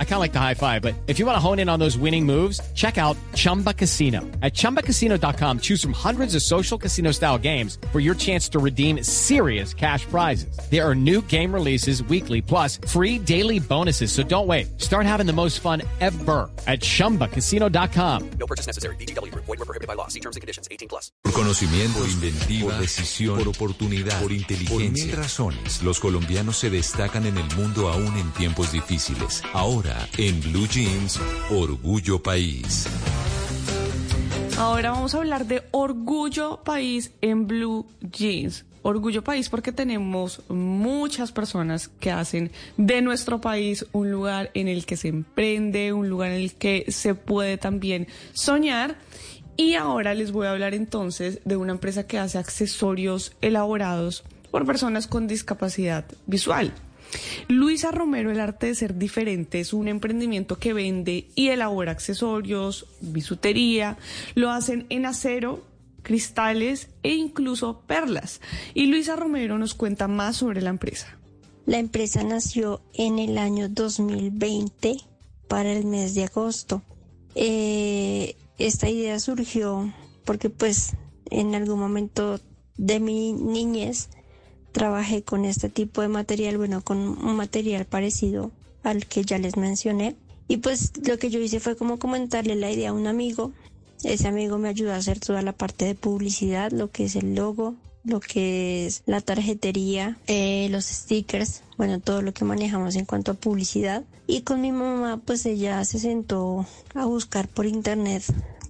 I kind of like the high five, but if you want to hone in on those winning moves, check out Chumba Casino. At ChumbaCasino.com, choose from hundreds of social casino style games for your chance to redeem serious cash prizes. There are new game releases weekly, plus free daily bonuses. So don't wait. Start having the most fun ever at ChumbaCasino.com. No purchase necessary. BGW. Void were prohibited by law. See terms and conditions. 18 plus. Por conocimiento, por inventiva, por decisión, por oportunidad, por inteligencia. Por mil razones, los colombianos se destacan en el mundo aún en tiempos difíciles. Ahora, en Blue Jeans, Orgullo País. Ahora vamos a hablar de Orgullo País en Blue Jeans. Orgullo País porque tenemos muchas personas que hacen de nuestro país un lugar en el que se emprende, un lugar en el que se puede también soñar. Y ahora les voy a hablar entonces de una empresa que hace accesorios elaborados por personas con discapacidad visual. Luisa Romero, el arte de ser diferente, es un emprendimiento que vende y elabora accesorios, bisutería, lo hacen en acero, cristales e incluso perlas. Y Luisa Romero nos cuenta más sobre la empresa. La empresa nació en el año 2020 para el mes de agosto. Eh, esta idea surgió porque pues en algún momento de mi niñez trabajé con este tipo de material, bueno, con un material parecido al que ya les mencioné. Y pues lo que yo hice fue como comentarle la idea a un amigo. Ese amigo me ayudó a hacer toda la parte de publicidad, lo que es el logo, lo que es la tarjetería, eh, los stickers, bueno, todo lo que manejamos en cuanto a publicidad. Y con mi mamá, pues ella se sentó a buscar por internet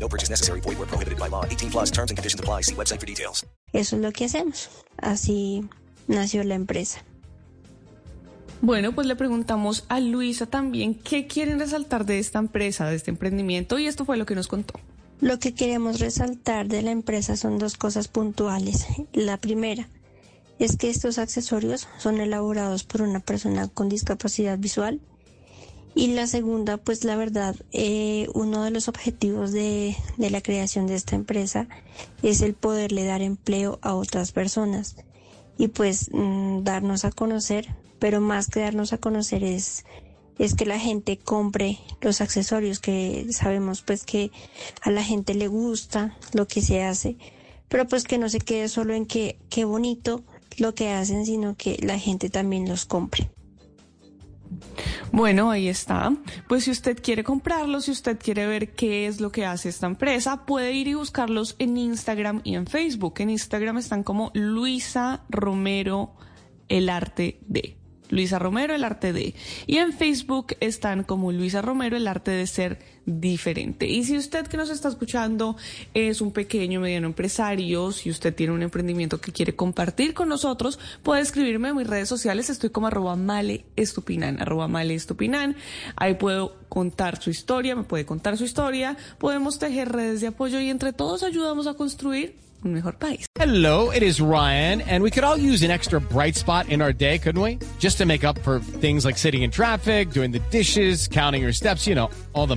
No purchase necessary. Void were prohibited by law. 18 plus terms and conditions apply. See website for details. eso es lo que hacemos. Así nació la empresa. Bueno, pues le preguntamos a Luisa también qué quieren resaltar de esta empresa, de este emprendimiento, y esto fue lo que nos contó. Lo que queremos resaltar de la empresa son dos cosas puntuales. La primera es que estos accesorios son elaborados por una persona con discapacidad visual. Y la segunda, pues la verdad, eh, uno de los objetivos de, de la creación de esta empresa es el poderle dar empleo a otras personas y pues mm, darnos a conocer, pero más que darnos a conocer es es que la gente compre los accesorios que sabemos pues que a la gente le gusta lo que se hace, pero pues que no se quede solo en que qué bonito lo que hacen, sino que la gente también los compre. Bueno, ahí está. Pues si usted quiere comprarlos, si usted quiere ver qué es lo que hace esta empresa, puede ir y buscarlos en Instagram y en Facebook. En Instagram están como Luisa Romero, el arte de. Luisa Romero, el arte de. Y en Facebook están como Luisa Romero, el arte de ser diferente. Y si usted que nos está escuchando es un pequeño, mediano empresario, si usted tiene un emprendimiento que quiere compartir con nosotros, puede escribirme en mis redes sociales. Estoy como arroba male estupinan. Ahí puedo contar su historia, me puede contar su historia. Podemos tejer redes de apoyo y entre todos ayudamos a construir un mejor país. Hello, it is Ryan, and we could all use an extra bright spot in our day, couldn't we? Just to make up for things like sitting in traffic, doing the dishes, counting your steps, you know, all the